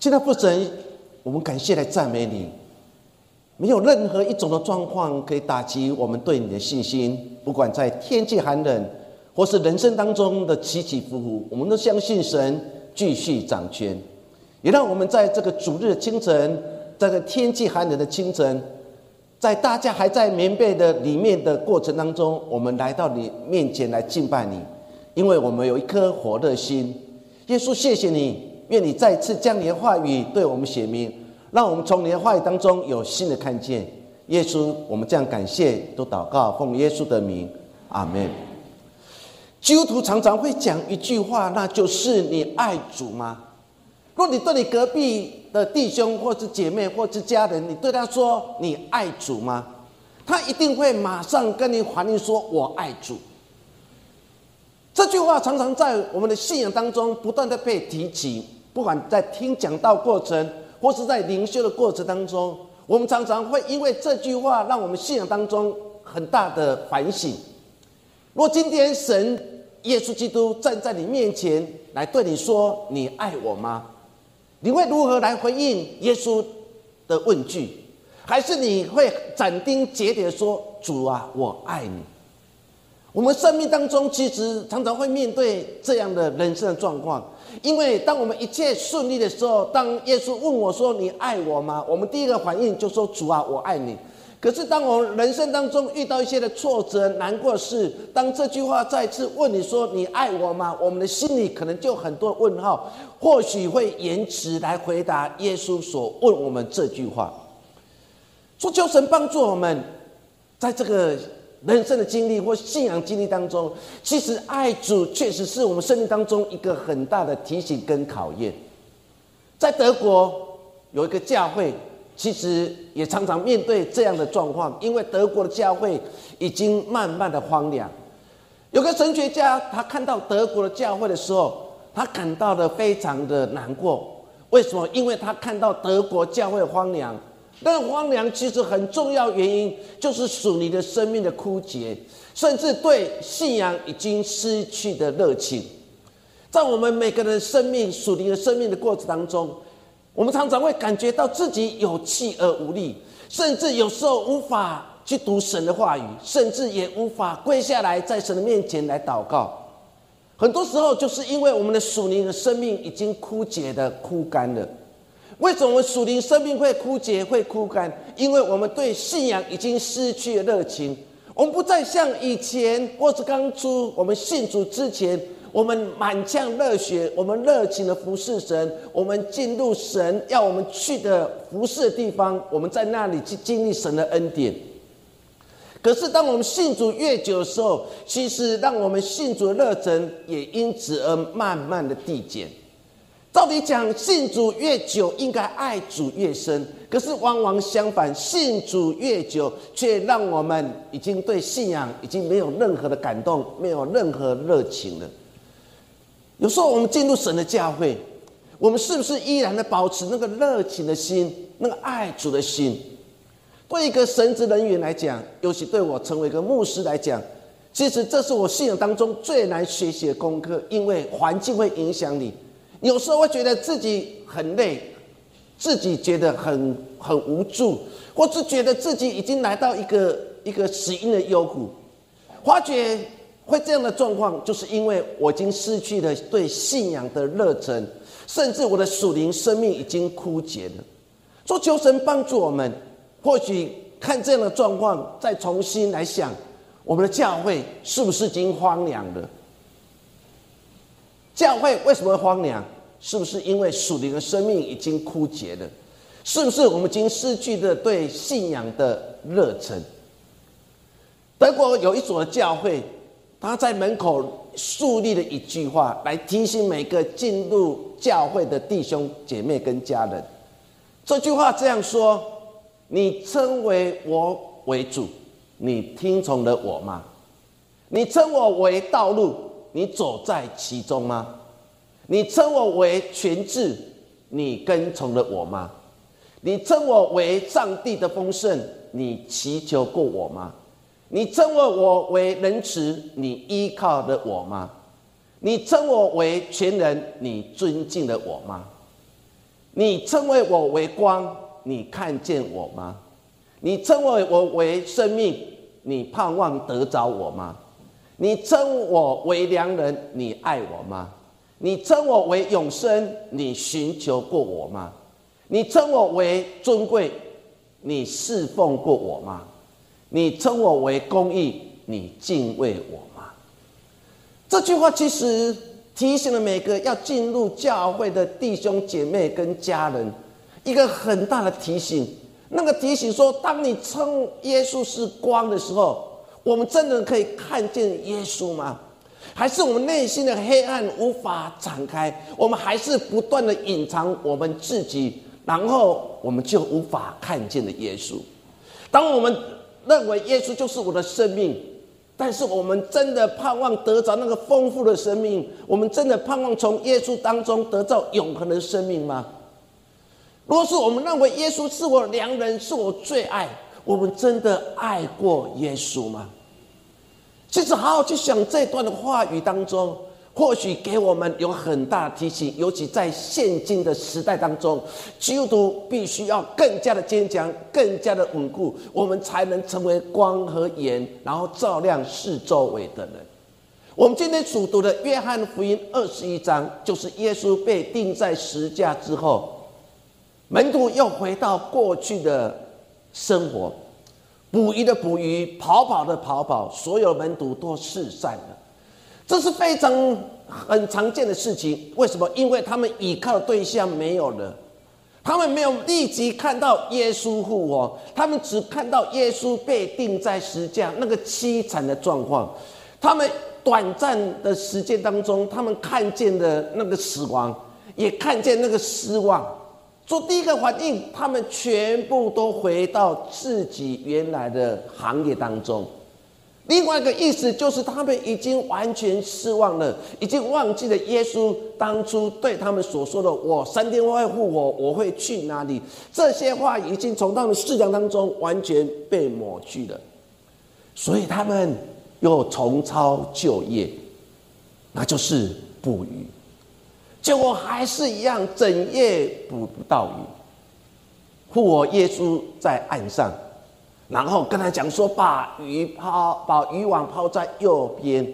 现在父神，我们感谢来赞美你。没有任何一种的状况可以打击我们对你的信心，不管在天气寒冷，或是人生当中的起起伏伏，我们都相信神继续掌权。也让我们在这个主日清晨，在这天气寒冷的清晨，在大家还在棉被的里面的过程当中，我们来到你面前来敬拜你，因为我们有一颗火热心。耶稣，谢谢你，愿你再次将你的话语对我们写明。让我们从你的话语当中有新的看见，耶稣，我们这样感谢，都祷告，奉耶稣的名，阿门。基督徒常常会讲一句话，那就是你爱主吗？若你对你隔壁的弟兄或是姐妹或是家人，你对他说你爱主吗？他一定会马上跟你反应说：“我爱主。”这句话常常在我们的信仰当中不断的被提起，不管在听讲道过程。或是在灵修的过程当中，我们常常会因为这句话，让我们信仰当中很大的反省。若今天神耶稣基督站在你面前来对你说：“你爱我吗？”你会如何来回应耶稣的问句？还是你会斩钉截铁说：“主啊，我爱你。”我们生命当中其实常常会面对这样的人生的状况。因为当我们一切顺利的时候，当耶稣问我说：“你爱我吗？”我们第一个反应就说：“主啊，我爱你。”可是当我们人生当中遇到一些的挫折、难过事，当这句话再次问你说：“你爱我吗？”我们的心里可能就很多问号，或许会延迟来回答耶稣所问我们这句话。说求神帮助我们，在这个。人生的经历或信仰经历当中，其实爱主确实是我们生命当中一个很大的提醒跟考验。在德国有一个教会，其实也常常面对这样的状况，因为德国的教会已经慢慢的荒凉。有个神学家，他看到德国的教会的时候，他感到的非常的难过。为什么？因为他看到德国教会荒凉。但荒凉其实很重要原因，就是属你的生命的枯竭，甚至对信仰已经失去的热情。在我们每个人生命属灵的生命的过程当中，我们常常会感觉到自己有气而无力，甚至有时候无法去读神的话语，甚至也无法跪下来在神的面前来祷告。很多时候，就是因为我们的属灵的生命已经枯竭的枯干了。为什么我们属灵生命会枯竭、会枯干？因为我们对信仰已经失去了热情，我们不再像以前或是刚出我们信主之前，我们满腔热血，我们热情的服侍神，我们进入神要我们去的服侍的地方，我们在那里去经历神的恩典。可是，当我们信主越久的时候，其实让我们信主的热忱也因此而慢慢的递减。到底讲信主越久，应该爱主越深。可是往往相反，信主越久，却让我们已经对信仰已经没有任何的感动，没有任何热情了。有时候我们进入神的教会，我们是不是依然的保持那个热情的心，那个爱主的心？对一个神职人员来讲，尤其对我成为一个牧师来讲，其实这是我信仰当中最难学习的功课，因为环境会影响你。有时候会觉得自己很累，自己觉得很很无助，或是觉得自己已经来到一个一个死因的幽谷。发觉会这样的状况，就是因为我已经失去了对信仰的热忱，甚至我的属灵生命已经枯竭了。说求神帮助我们，或许看这样的状况，再重新来想，我们的教会是不是已经荒凉了？教会为什么会荒凉？是不是因为属灵的生命已经枯竭了？是不是我们已经失去了对信仰的热忱？德国有一所教会，他在门口树立了一句话，来提醒每个进入教会的弟兄姐妹跟家人。这句话这样说：“你称为我为主，你听从了我吗？你称我为道路。”你走在其中吗？你称我为全智，你跟从了我吗？你称我为上帝的丰盛，你祈求过我吗？你称我我为仁慈，你依靠了我吗？你称我为全人，你尊敬了我吗？你称为我为光，你看见我吗？你称为我为生命，你盼望得着我吗？你称我为良人，你爱我吗？你称我为永生，你寻求过我吗？你称我为尊贵，你侍奉过我吗？你称我为公义，你敬畏我吗？这句话其实提醒了每个要进入教会的弟兄姐妹跟家人一个很大的提醒。那个提醒说：当你称耶稣是光的时候，我们真的可以看见耶稣吗？还是我们内心的黑暗无法展开？我们还是不断的隐藏我们自己，然后我们就无法看见的耶稣。当我们认为耶稣就是我的生命，但是我们真的盼望得着那个丰富的生命？我们真的盼望从耶稣当中得到永恒的生命吗？如果是我们认为耶稣是我良人，是我最爱，我们真的爱过耶稣吗？其实，好好去想这段的话语当中。或许给我们有很大提醒，尤其在现今的时代当中，基督徒必须要更加的坚强，更加的稳固，我们才能成为光和盐，然后照亮四周围的人。我们今天所读的约翰福音二十一章，就是耶稣被钉在十字架之后，门徒又回到过去的生活，捕鱼的捕鱼，跑跑的跑跑，所有门徒都四散了。这是非常很常见的事情。为什么？因为他们依靠的对象没有了，他们没有立即看到耶稣复活，他们只看到耶稣被钉在石架那个凄惨的状况。他们短暂的时间当中，他们看见的那个死亡，也看见那个失望。做第一个反应，他们全部都回到自己原来的行业当中。另外一个意思就是，他们已经完全失望了，已经忘记了耶稣当初对他们所说的：“我三天会复活，我会去哪里？”这些话已经从他们思想当中完全被抹去了。所以他们又重操旧业，那就是捕鱼，结果还是一样，整夜捕不到鱼。复活耶稣在岸上。然后跟他讲说，把鱼抛，把渔网抛在右边。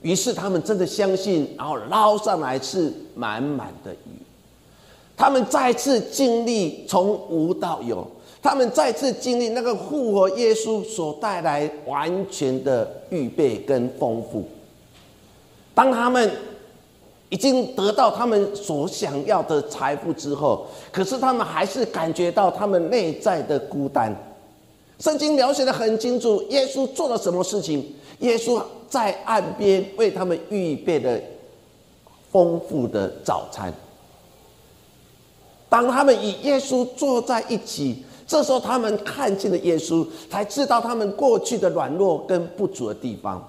于是他们真的相信，然后捞上来是满满的鱼。他们再次经历从无到有，他们再次经历那个复活耶稣所带来完全的预备跟丰富。当他们已经得到他们所想要的财富之后，可是他们还是感觉到他们内在的孤单。圣经描写的很清楚，耶稣做了什么事情？耶稣在岸边为他们预备了丰富的早餐。当他们与耶稣坐在一起，这时候他们看见了耶稣，才知道他们过去的软弱跟不足的地方。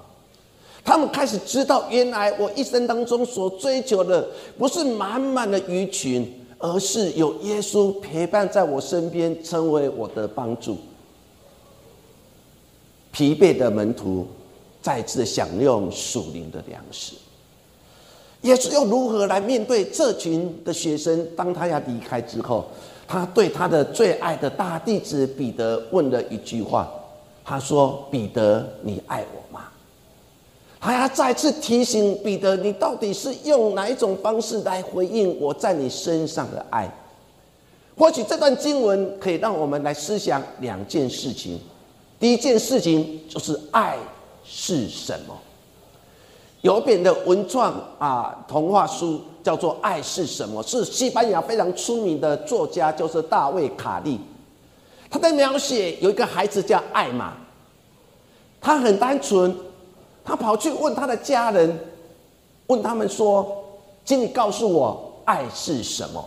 他们开始知道，原来我一生当中所追求的，不是满满的鱼群，而是有耶稣陪伴在我身边，成为我的帮助。疲惫的门徒再次享用属灵的粮食。耶稣又如何来面对这群的学生？当他要离开之后，他对他的最爱的大弟子彼得问了一句话：“他说，彼得，你爱我？”还要再次提醒彼得：“你到底是用哪一种方式来回应我在你身上的爱？”或许这段经文可以让我们来思想两件事情。第一件事情就是爱是什么？有本的文创啊童话书叫做《爱是什么》，是西班牙非常出名的作家，就是大卫卡利。他在描写有一个孩子叫艾玛，他很单纯，他跑去问他的家人，问他们说：“请你告诉我爱是什么？”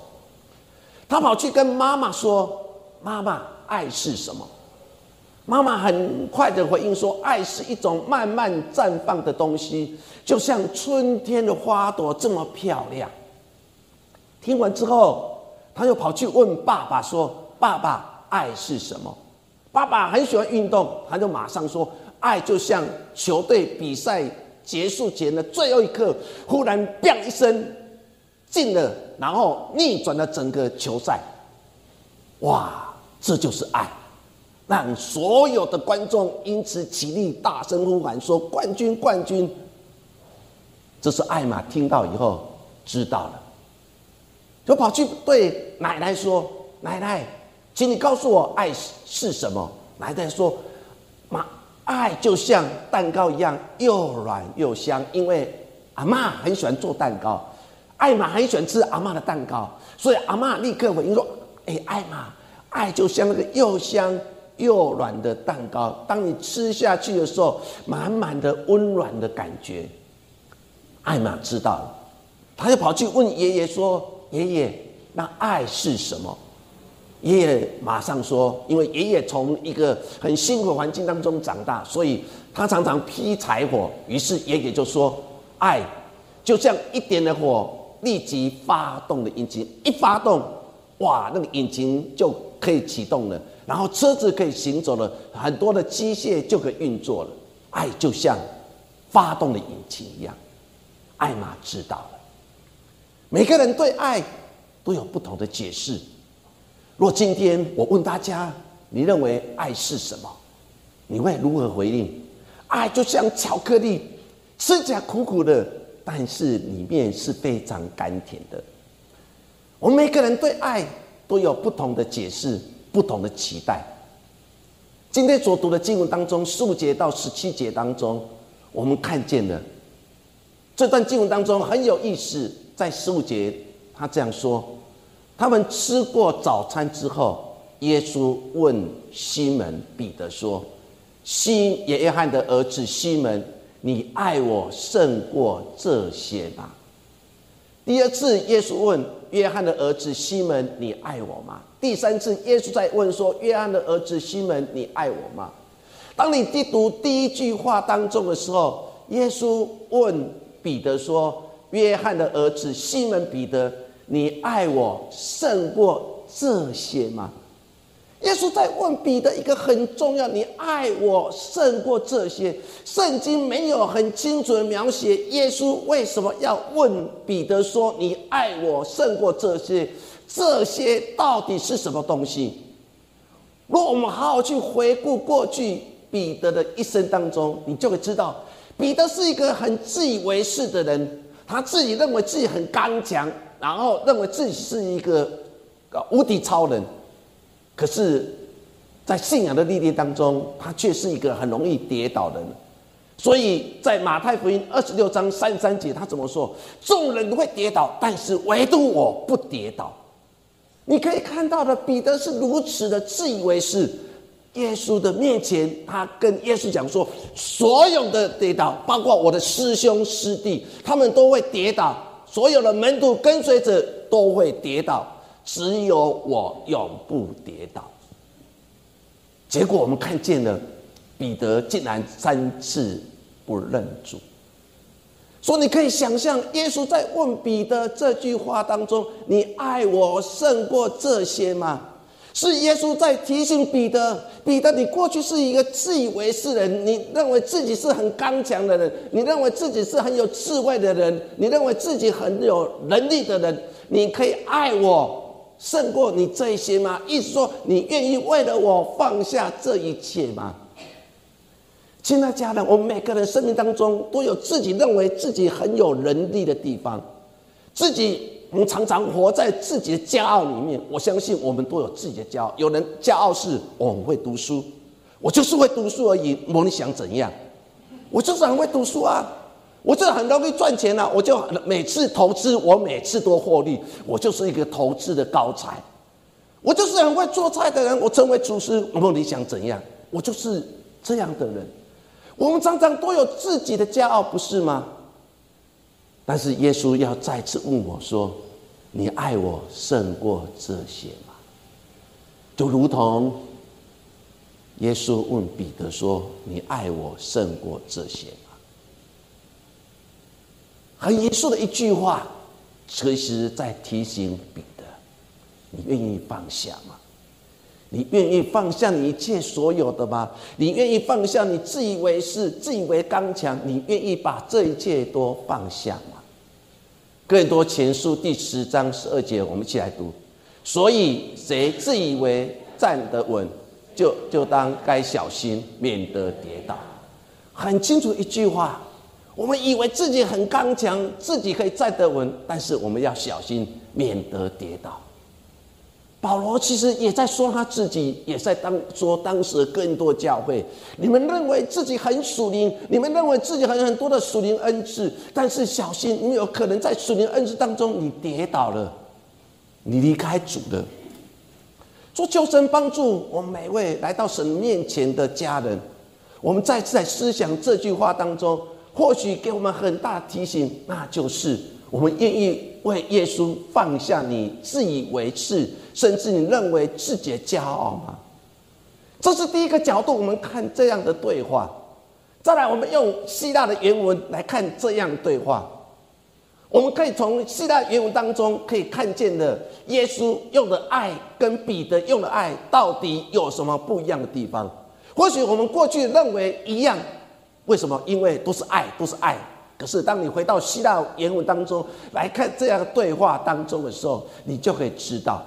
他跑去跟妈妈说：“妈妈，爱是什么？”妈妈很快的回应说：“爱是一种慢慢绽放的东西，就像春天的花朵这么漂亮。”听完之后，他又跑去问爸爸说：“爸爸，爱是什么？”爸爸很喜欢运动，他就马上说：“爱就像球队比赛结束前的最后一刻，忽然‘砰’一声，进了，然后逆转了整个球赛。哇，这就是爱，让所有的观众因此起立，大声呼喊说：“冠军，冠军！”这是艾玛听到以后知道了，就跑去对奶奶说：“奶奶，请你告诉我爱是什么？”奶奶说：“，爱就像蛋糕一样，又软又香。因为阿妈很喜欢做蛋糕，艾玛很喜欢吃阿妈的蛋糕，所以阿妈立刻回应说。”哎，艾玛，爱就像那个又香又软的蛋糕，当你吃下去的时候，满满的温暖的感觉。艾玛知道了，他就跑去问爷爷说：“爷爷，那爱是什么？”爷爷马上说：“因为爷爷从一个很辛苦的环境当中长大，所以他常常劈柴火。于是爷爷就说：‘爱就像一点的火，立即发动的引擎，一发动。’”哇，那个引擎就可以启动了，然后车子可以行走了，很多的机械就可以运作了。爱就像发动的引擎一样，艾玛知道了。每个人对爱都有不同的解释。若今天我问大家，你认为爱是什么？你会如何回应？爱就像巧克力，吃起来苦苦的，但是里面是非常甘甜的。我们每个人对爱都有不同的解释，不同的期待。今天所读的经文当中，十五节到十七节当中，我们看见了这段经文当中很有意思。在十五节，他这样说：他们吃过早餐之后，耶稣问西门彼得说：“西约翰的儿子西门，你爱我胜过这些吗？”第二次，耶稣问约翰的儿子西门：“你爱我吗？”第三次，耶稣在问说：“约翰的儿子西门，你爱我吗？”当你读读第一句话当中的时候，耶稣问彼得说：“约翰的儿子西门彼得，你爱我胜过这些吗？”耶稣在问彼得一个很重要：你爱我胜过这些？圣经没有很清楚的描写耶稣为什么要问彼得说：你爱我胜过这些？这些到底是什么东西？如果我们好好去回顾过去彼得的一生当中，你就会知道，彼得是一个很自以为是的人，他自己认为自己很刚强，然后认为自己是一个无敌超人。可是，在信仰的历练当中，他却是一个很容易跌倒的人。所以在马太福音二十六章三三节，他怎么说？众人都会跌倒，但是唯独我不跌倒。你可以看到的，彼得是如此的自以为是。耶稣的面前，他跟耶稣讲说：所有的跌倒，包括我的师兄师弟，他们都会跌倒；所有的门徒跟随者都会跌倒。只有我永不跌倒。结果我们看见了彼得竟然三次不认主。说你可以想象，耶稣在问彼得这句话当中：“你爱我胜过这些吗？”是耶稣在提醒彼得：“彼得，你过去是一个自以为是的人，你认为自己是很刚强的人，你认为自己是很有智慧的人，你认为自己很有能力的人，你可以爱我。”胜过你这些吗？意思说，你愿意为了我放下这一切吗？亲爱家人，我们每个人生命当中都有自己认为自己很有能力的地方，自己我们常常活在自己的骄傲里面。我相信我们都有自己的骄傲。有人骄傲是我会读书，我就是会读书而已。我你想怎样？我就是很会读书啊。我这很容易赚钱啊，我就每次投资，我每次都获利，我就是一个投资的高才。我就是很会做菜的人，我成为厨师。我你想怎样？我就是这样的人。我们常常都有自己的骄傲，不是吗？但是耶稣要再次问我说：“你爱我胜过这些吗？”就如同耶稣问彼得说：“你爱我胜过这些吗？”很严肃的一句话，其实在提醒彼得：你愿意放下吗？你愿意放下你一切所有的吗？你愿意放下你自以为是、自以为刚强？你愿意把这一切都放下吗？更多前书第十章十二节，我们一起来读。所以，谁自以为站得稳，就就当该小心，免得跌倒。很清楚一句话：我们以为自己很刚强，自己可以站得稳，但是我们要小心，免得跌倒。保罗其实也在说他自己，也在当说当时更多教会，你们认为自己很属灵，你们认为自己很很多的属灵恩赐，但是小心，你有可能在属灵恩赐当中你跌倒了，你离开主了。说求神帮助我们每位来到神面前的家人，我们再次在思想这句话当中，或许给我们很大提醒，那就是我们愿意为耶稣放下你自以为是。甚至你认为自己的骄傲吗？这是第一个角度，我们看这样的对话。再来，我们用希腊的原文来看这样对话。我们可以从希腊原文当中可以看见的，耶稣用的爱跟彼得用的爱到底有什么不一样的地方？或许我们过去认为一样，为什么？因为都是爱，都是爱。可是当你回到希腊原文当中来看这样的对话当中的时候，你就可以知道。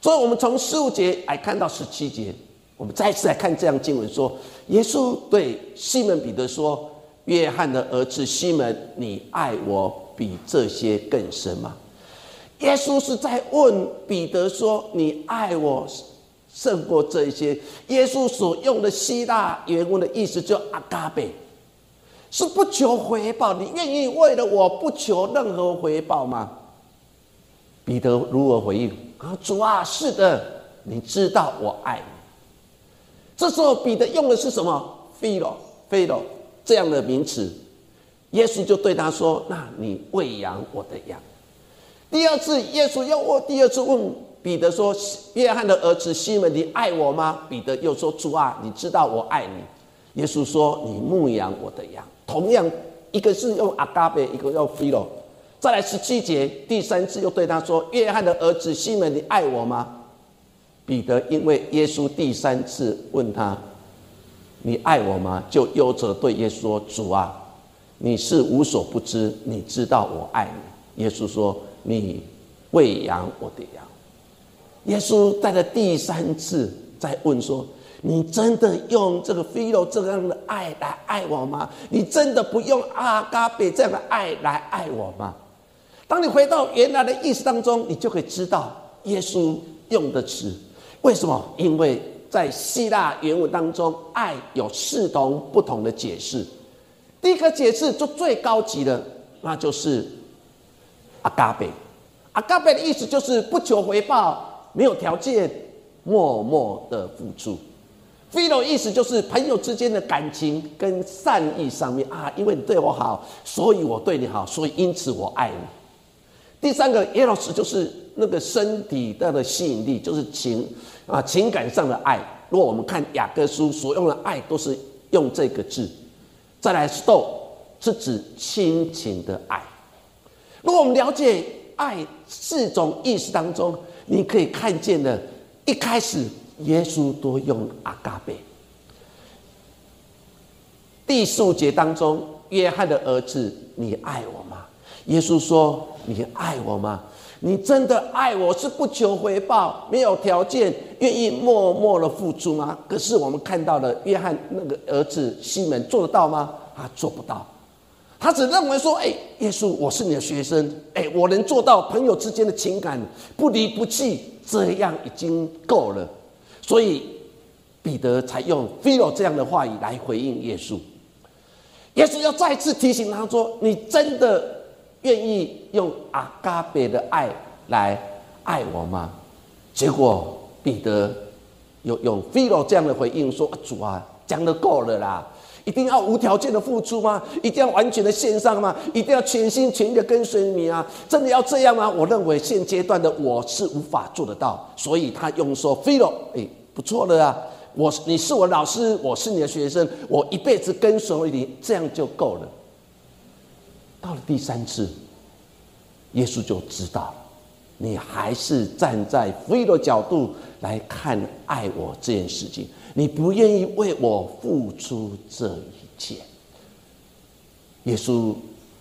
所以，我们从十五节来看到十七节，我们再次来看这样经文说：耶稣对西门彼得说：“约翰的儿子西门，你爱我比这些更深吗？”耶稣是在问彼得说：“你爱我胜过这些？”耶稣所用的希腊原文的意思叫阿嘎贝，是不求回报。你愿意为了我不求任何回报吗？彼得如何回应？啊，主啊，是的，你知道我爱你。这时候彼得用的是什么？philo，philo 这样的名词。耶稣就对他说：“那你喂养我的羊。”第二次，耶稣又问，第二次问彼得说：“约翰的儿子西门，你爱我吗？”彼得又说：“主啊，你知道我爱你。”耶稣说：“你牧养我的羊。”同样，一个是用阿嘎贝，一个用 philo。再来十七节，第三次又对他说：“约翰的儿子西门，你爱我吗？”彼得因为耶稣第三次问他：“你爱我吗？”就悠着对耶稣说：“主啊，你是无所不知，你知道我爱你。”耶稣说：“你喂养我的羊。”耶稣在了第三次再问说：“你真的用这个菲罗这样的爱来爱我吗？你真的不用阿嘎贝这样的爱来爱我吗？”当你回到原来的意思当中，你就可以知道耶稣用的词为什么？因为在希腊原文当中，爱有四种不同的解释。第一个解释就最高级的，那就是阿嘎贝。阿嘎贝的意思就是不求回报，没有条件，默默的付出。菲罗意思就是朋友之间的感情跟善意上面啊，因为你对我好，所以我对你好，所以因此我爱你。第三个 Eros 就是那个身体的的吸引力，就是情啊情感上的爱。如果我们看雅各书所用的爱，都是用这个字。再来，sto 是指亲情的爱。如果我们了解爱四种意思当中，你可以看见的，一开始耶稣都用阿嘎贝。第四节当中，约翰的儿子，你爱我吗？耶稣说。你爱我吗？你真的爱我是不求回报、没有条件、愿意默默的付出吗？可是我们看到了约翰那个儿子西门做得到吗？他做不到，他只认为说：“哎，耶稣，我是你的学生，哎，我能做到朋友之间的情感不离不弃，这样已经够了。”所以彼得才用 “philo” 这样的话语来回应耶稣。耶稣要再次提醒他说：“你真的。”愿意用阿嘎比的爱来爱我吗？结果彼得有用菲罗这样的回应说：“主啊，讲的够了啦！一定要无条件的付出吗？一定要完全的献上吗？一定要全心全意的跟随你啊？真的要这样吗？”我认为现阶段的我是无法做得到，所以他用说：“菲罗，哎，不错的啊！我你是我老师，我是你的学生，我一辈子跟随你，这样就够了。”到了第三次，耶稣就知道，你还是站在非的角度来看爱我这件事情，你不愿意为我付出这一切。耶稣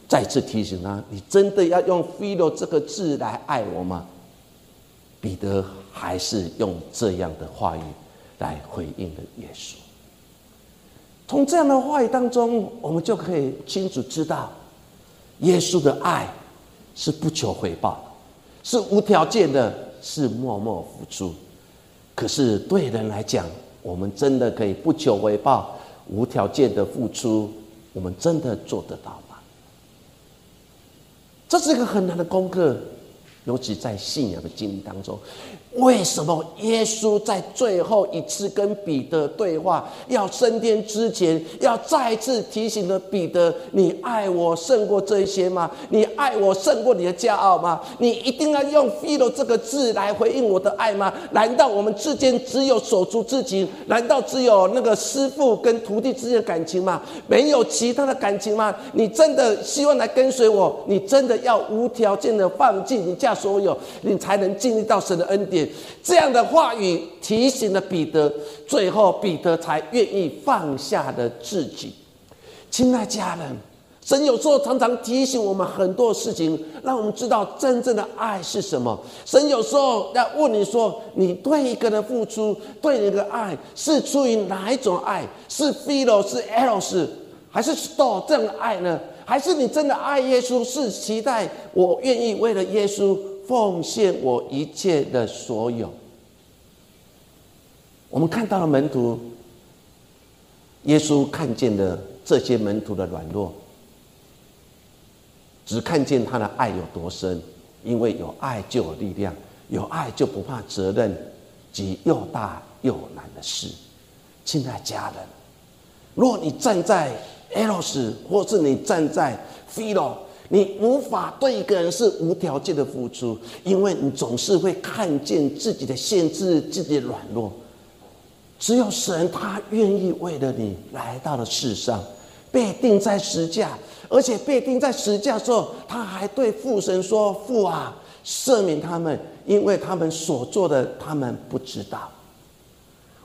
再次提醒他：你真的要用 “feel” 这个字来爱我吗？彼得还是用这样的话语来回应了耶稣。从这样的话语当中，我们就可以清楚知道，耶稣的爱是不求回报，是无条件的，是默默付出。可是对人来讲，我们真的可以不求回报、无条件的付出，我们真的做得到吗？这是一个很难的功课。尤其在信仰的经历当中，为什么耶稣在最后一次跟彼得对话，要升天之前，要再次提醒了彼得：你爱我胜过这一些吗？你爱我胜过你的骄傲吗？你一定要用 “feel” 这个字来回应我的爱吗？难道我们之间只有手足之情？难道只有那个师傅跟徒弟之间的感情吗？没有其他的感情吗？你真的希望来跟随我？你真的要无条件的放弃你家？所有，你才能经历到神的恩典。这样的话语提醒了彼得，最后彼得才愿意放下了自己。亲爱家人，神有时候常常提醒我们很多事情，让我们知道真正的爱是什么。神有时候要问你说：你对一个人付出，对你的爱是出于哪一种爱？是 feel 是 eros，还是 store 这样的爱呢？还是你真的爱耶稣，是期待我愿意为了耶稣奉献我一切的所有？我们看到了门徒，耶稣看见了这些门徒的软弱，只看见他的爱有多深，因为有爱就有力量，有爱就不怕责任及又大又难的事。亲爱家人，若你站在。eros，或是你站在 philo，你无法对一个人是无条件的付出，因为你总是会看见自己的限制、自己的软弱。只有神，他愿意为了你来到了世上，被钉在石架，而且被钉在石架的时候，他还对父神说：“父啊，赦免他们，因为他们所做的，他们不知道。”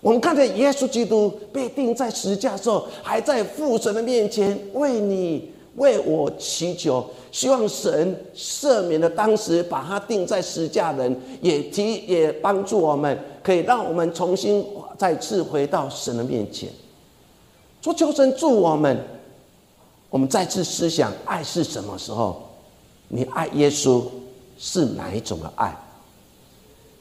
我们看见耶稣基督被钉在石架的时候，还在父神的面前为你、为我祈求，希望神赦免了当时把他钉在石架人，也提也帮助我们，可以让我们重新再次回到神的面前。说求神助我们，我们再次思想爱是什么时候？你爱耶稣是哪一种的爱？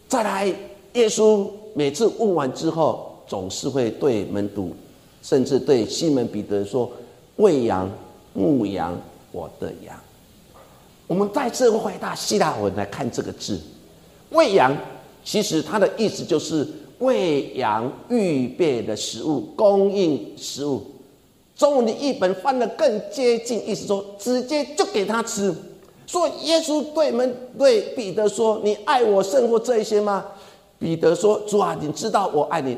再来，耶稣。每次问完之后，总是会对门徒，甚至对西门彼得说：“喂羊、牧羊，我的羊。”我们再次回答希腊文来看这个字，“喂羊”其实它的意思就是喂羊预备的食物，供应食物。中文的译本翻的更接近，意思说直接就给他吃。说耶稣对门对彼得说：“你爱我胜过这些吗？”彼得说：“主啊，你知道我爱你。”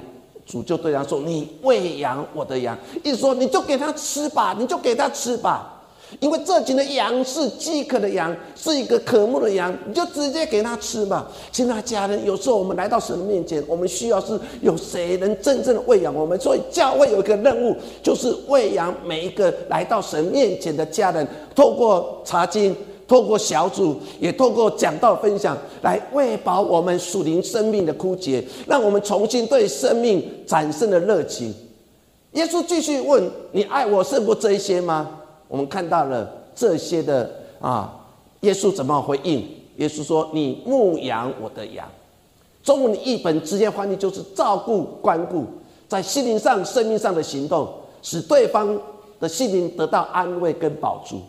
主就对他说：“你喂养我的羊，意思说你就给他吃吧，你就给他吃吧。因为这群的羊是饥渴的羊，是一个渴慕的羊，你就直接给他吃吧。”亲爱的家人，有时候我们来到神面前，我们需要是有谁能真正的喂养我们。所以教会有一个任务，就是喂养每一个来到神面前的家人，透过查经。透过小组，也透过讲道分享，来喂饱我们属灵生命的枯竭，让我们重新对生命产生了热情。耶稣继续问：“你爱我胜过这一些吗？”我们看到了这些的啊，耶稣怎么回应？耶稣说：“你牧养我的羊。”中文的译本直接翻译就是照顾、关顾，在心灵上、生命上的行动，使对方的心灵得到安慰跟保住。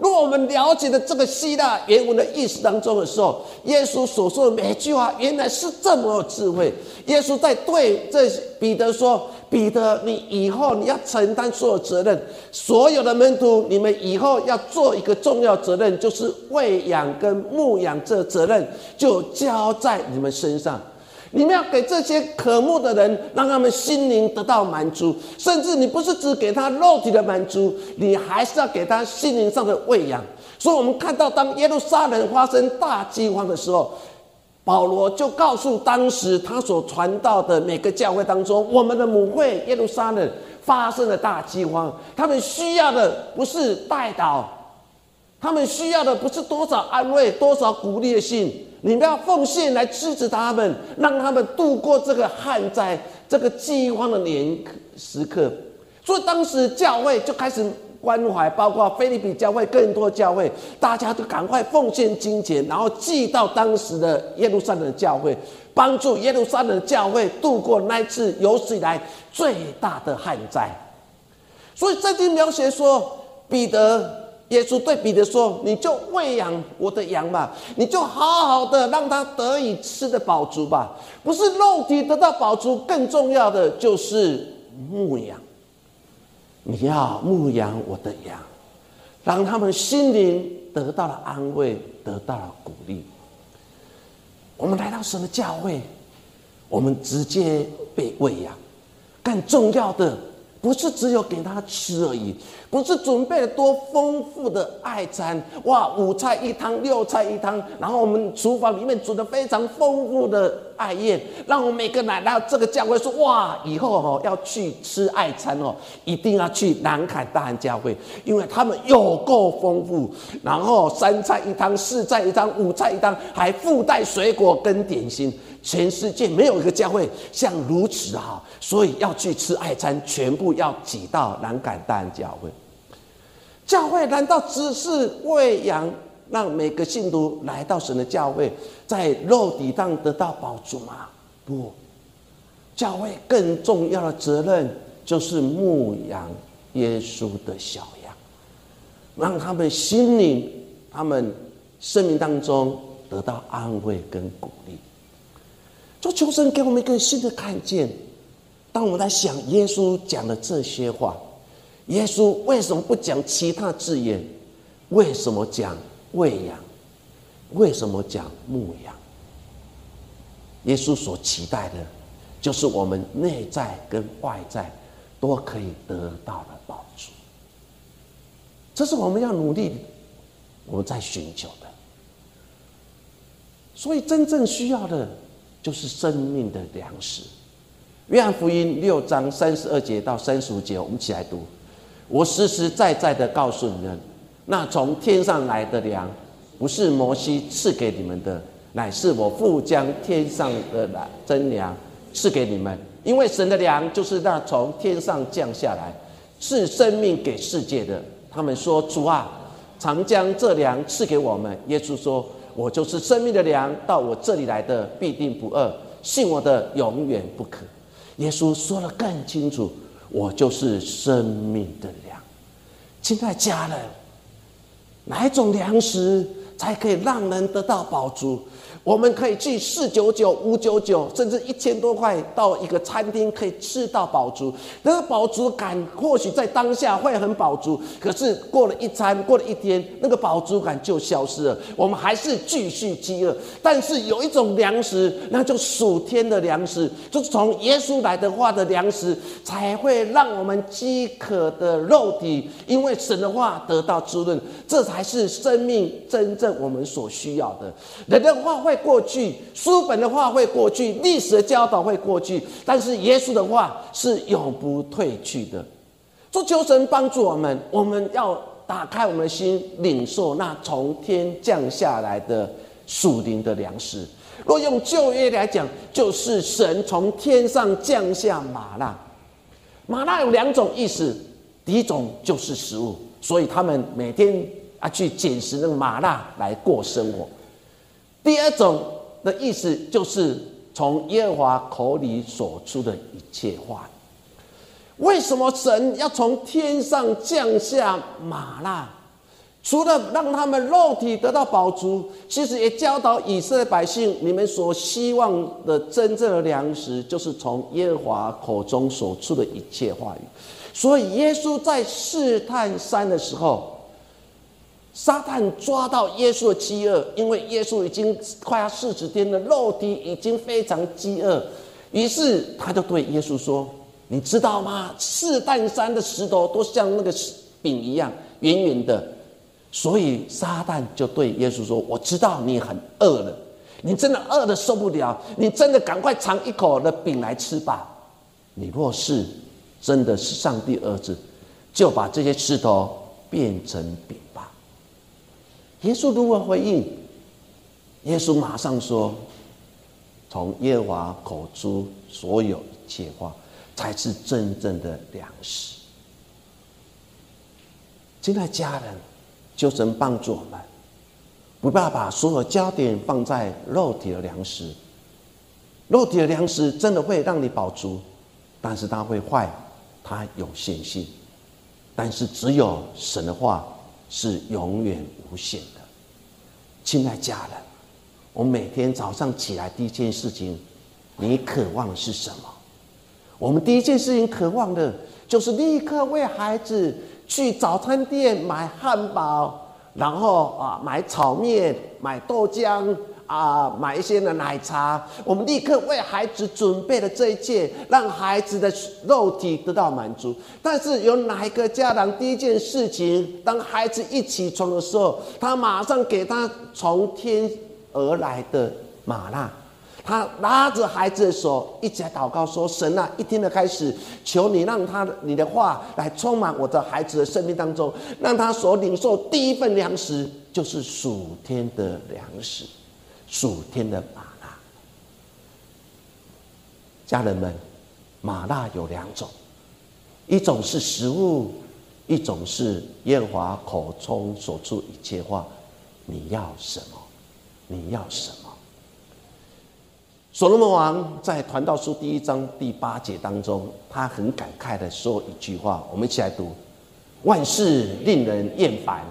如果我们了解了这个希腊原文的意思当中的时候，耶稣所说的每一句话原来是这么智慧。耶稣在对这彼得说：“彼得，你以后你要承担所有责任，所有的门徒，你们以后要做一个重要责任，就是喂养跟牧养这责任，就交在你们身上。”你们要给这些渴慕的人，让他们心灵得到满足，甚至你不是只给他肉体的满足，你还是要给他心灵上的喂养。所以，我们看到当耶路撒冷发生大饥荒的时候，保罗就告诉当时他所传道的每个教会当中，我们的母会耶路撒冷发生了大饥荒，他们需要的不是代祷，他们需要的不是多少安慰、多少鼓励的信，你们要奉献来支持他们，让他们度过这个旱灾、这个饥荒的年时刻。所以当时教会就开始关怀，包括菲律宾教会、更多教会，大家都赶快奉献金钱，然后寄到当时的耶路撒冷教会，帮助耶路撒冷教会度过那次有史以来最大的旱灾。所以圣经描写说，彼得。耶稣对彼得说：“你就喂养我的羊吧，你就好好的让他得以吃的饱足吧。不是肉体得到饱足，更重要的就是牧养。你要牧养我的羊，让他们心灵得到了安慰，得到了鼓励。我们来到神的教会，我们直接被喂养。更重要的，不是只有给他吃而已。”不是准备了多丰富的爱餐哇，五菜一汤，六菜一汤，然后我们厨房里面煮的非常丰富的爱宴，让我们每个来到这个教会说哇，以后哦要去吃爱餐哦，一定要去南坎大安教会，因为他们有够丰富，然后三菜一汤，四菜一汤，五菜一汤，还附带水果跟点心。全世界没有一个教会像如此好，所以要去吃爱餐，全部要挤到南港大教会。教会难道只是喂养，让每个信徒来到神的教会，在肉体上得到保足吗？不，教会更重要的责任就是牧养耶稣的小羊，让他们心灵、他们生命当中得到安慰跟鼓励。就求神给我们一个新的看见。当我们在想耶稣讲的这些话，耶稣为什么不讲其他字眼？为什么讲喂养？为什么讲牧养？耶稣所期待的，就是我们内在跟外在都可以得到的保助。这是我们要努力，我们在寻求的。所以真正需要的。就是生命的粮食。约翰福音六章三十二节到三十五节，我们一起来读。我实实在在的告诉你们，那从天上来的粮，不是摩西赐给你们的，乃是我父将天上的真粮赐给你们。因为神的粮就是那从天上降下来，赐生命给世界的。他们说：“主啊，常将这粮赐给我们。”耶稣说。我就是生命的粮，到我这里来的必定不饿，信我的永远不可。耶稣说的更清楚，我就是生命的粮。亲爱家人，哪一种粮食才可以让人得到饱足？我们可以去四九九、五九九，甚至一千多块到一个餐厅可以吃到饱足。那个饱足感或许在当下会很饱足，可是过了一餐、过了一天，那个饱足感就消失了。我们还是继续饥饿。但是有一种粮食，那就属天的粮食，就是从耶稣来的话的粮食，才会让我们饥渴的肉体因为神的话得到滋润。这才是生命真正我们所需要的。人的话会。过去，书本的话会过去，历史的教导会过去，但是耶稣的话是永不退去的。祝求神帮助我们，我们要打开我们的心，领受那从天降下来的属灵的粮食。若用旧约来讲，就是神从天上降下玛纳。玛纳有两种意思，第一种就是食物，所以他们每天啊去捡拾那个玛纳来过生活。第二种的意思就是从耶和华口里所出的一切话语。为什么神要从天上降下马纳？除了让他们肉体得到饱足，其实也教导以色列百姓：你们所希望的真正的粮食，就是从耶和华口中所出的一切话语。所以，耶稣在试探山的时候。撒旦抓到耶稣的饥饿，因为耶稣已经快要四十天了，肉体已经非常饥饿，于是他就对耶稣说：“你知道吗？四旦山的石头都像那个饼一样圆圆的。”所以撒旦就对耶稣说：“我知道你很饿了，你真的饿的受不了，你真的赶快尝一口的饼来吃吧。你若是真的是上帝儿子，就把这些石头变成饼。”耶稣如何回应？耶稣马上说：“从耶和华口出所有一切话，才是真正的粮食。”亲爱的家人，求神帮助我们，不要把所有焦点放在肉体的粮食。肉体的粮食真的会让你饱足，但是它会坏，它有限性。但是只有神的话是永远无限的。亲爱家人，我每天早上起来第一件事情，你渴望的是什么？我们第一件事情渴望的就是立刻为孩子。去早餐店买汉堡，然后啊买炒面、买豆浆啊买一些的奶茶。我们立刻为孩子准备了这一切，让孩子的肉体得到满足。但是有哪一个家长第一件事情，当孩子一起床的时候，他马上给他从天而来的麻辣？他拉着孩子的手，一起来祷告说：“神啊，一天的开始，求你让他你的话来充满我的孩子的生命当中，让他所领受第一份粮食就是属天的粮食，属天的玛纳。家人们，玛纳有两种，一种是食物，一种是耶和华口中所出一切话。你要什么？你要什么？”所罗门王在《传道书》第一章第八节当中，他很感慨的说一句话，我们一起来读：“万事令人厌烦，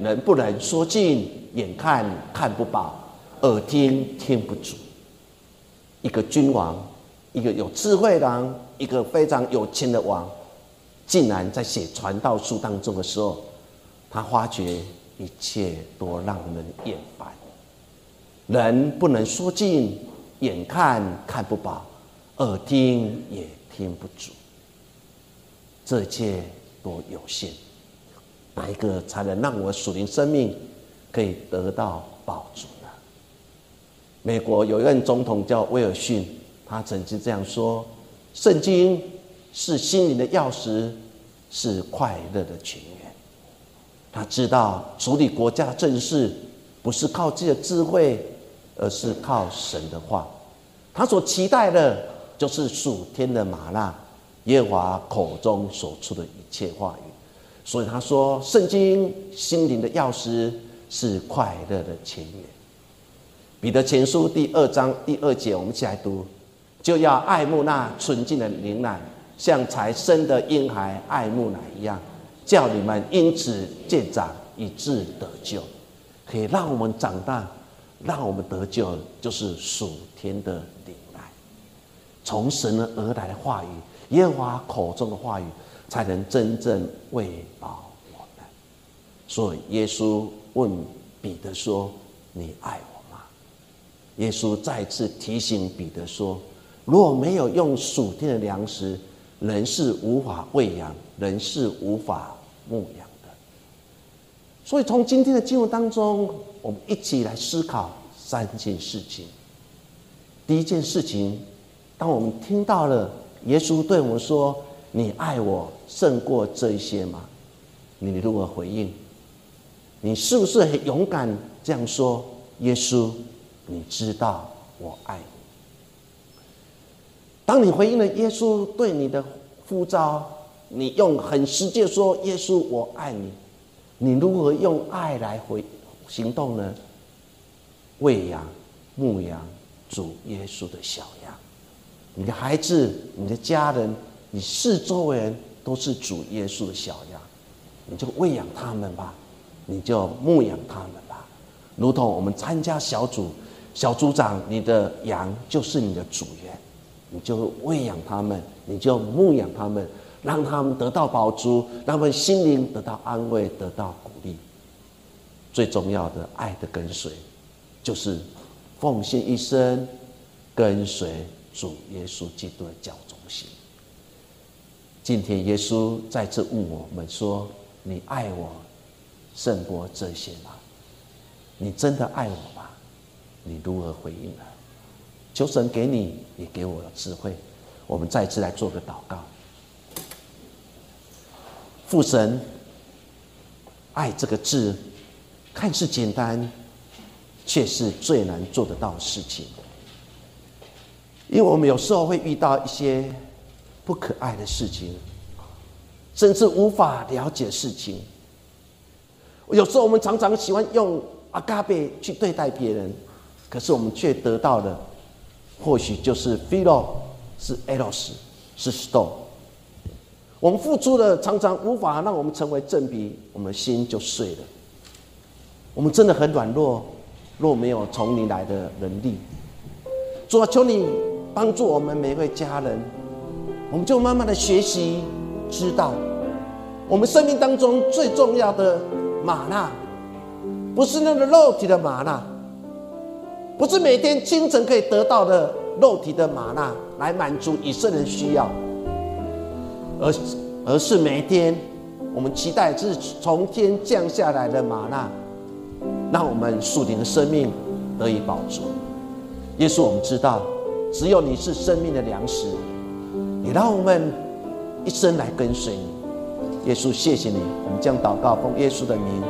人不能说尽，眼看看不饱，耳听听不足。”一个君王，一个有智慧的王，一个非常有钱的王，竟然在写《传道书》当中的时候，他发觉一切都让人厌烦，人不能说尽。眼看看不饱，耳听也听不足，这一切都有限。哪一个才能让我属灵生命可以得到保足？美国有一任总统叫威尔逊，他曾经这样说：“圣经是心灵的钥匙，是快乐的泉源。”他知道处理国家政事不是靠自己的智慧。而是靠神的话，他所期待的，就是属天的玛纳，耶和华口中所出的一切话语。所以他说，圣经心灵的钥匙是快乐的泉源。彼得前书第二章第二节，我们一起来读：就要爱慕那纯净的灵奶，像才生的婴孩爱慕奶一样，叫你们因此渐长，以致得救，可以让我们长大。让我们得救，就是属天的灵来，从神而来的话语，耶和华口中的话语，才能真正喂饱我们。所以耶稣问彼得说：“你爱我吗？”耶稣再次提醒彼得说：“若没有用属天的粮食，人是无法喂养，人是无法牧养的。”所以从今天的经文当中。我们一起来思考三件事情。第一件事情，当我们听到了耶稣对我们说：“你爱我胜过这一些吗？”你如何回应？你是不是很勇敢这样说？耶稣，你知道我爱你。当你回应了耶稣对你的呼召，你用很实际说：“耶稣，我爱你。”你如何用爱来回？行动呢？喂养、牧养主耶稣的小羊，你的孩子、你的家人、你四周人都是主耶稣的小羊，你就喂养他们吧，你就牧养他们吧，如同我们参加小组，小组长，你的羊就是你的主人，你就喂养他们，你就牧养他们，让他们得到饱足，让他们心灵得到安慰，得到鼓励。最重要的爱的跟随，就是奉献一生，跟随主耶稣基督的教中心。今天耶稣再次问我们说：“你爱我胜过这些吗？你真的爱我？你如何回应呢？”求神给你，也给我智慧。我们再次来做个祷告。父神，爱这个字。看似简单，却是最难做得到的事情。因为我们有时候会遇到一些不可爱的事情，甚至无法了解事情。有时候我们常常喜欢用阿嘎贝去对待别人，可是我们却得到的，或许就是 philo，是 eros，是 stone。我们付出的常常无法让我们成为正比，我们心就碎了。我们真的很软弱，若没有从你来的能力，主啊，求你帮助我们每一位家人，我们就慢慢的学习，知道我们生命当中最重要的玛纳，不是那个肉体的玛纳，不是每天清晨可以得到的肉体的玛纳来满足以色列人需要，而而是每天我们期待是从天降下来的玛纳。让我们属灵的生命得以保住。耶稣，我们知道，只有你是生命的粮食，你让我们一生来跟随你。耶稣，谢谢你，我们将祷告奉耶稣的名。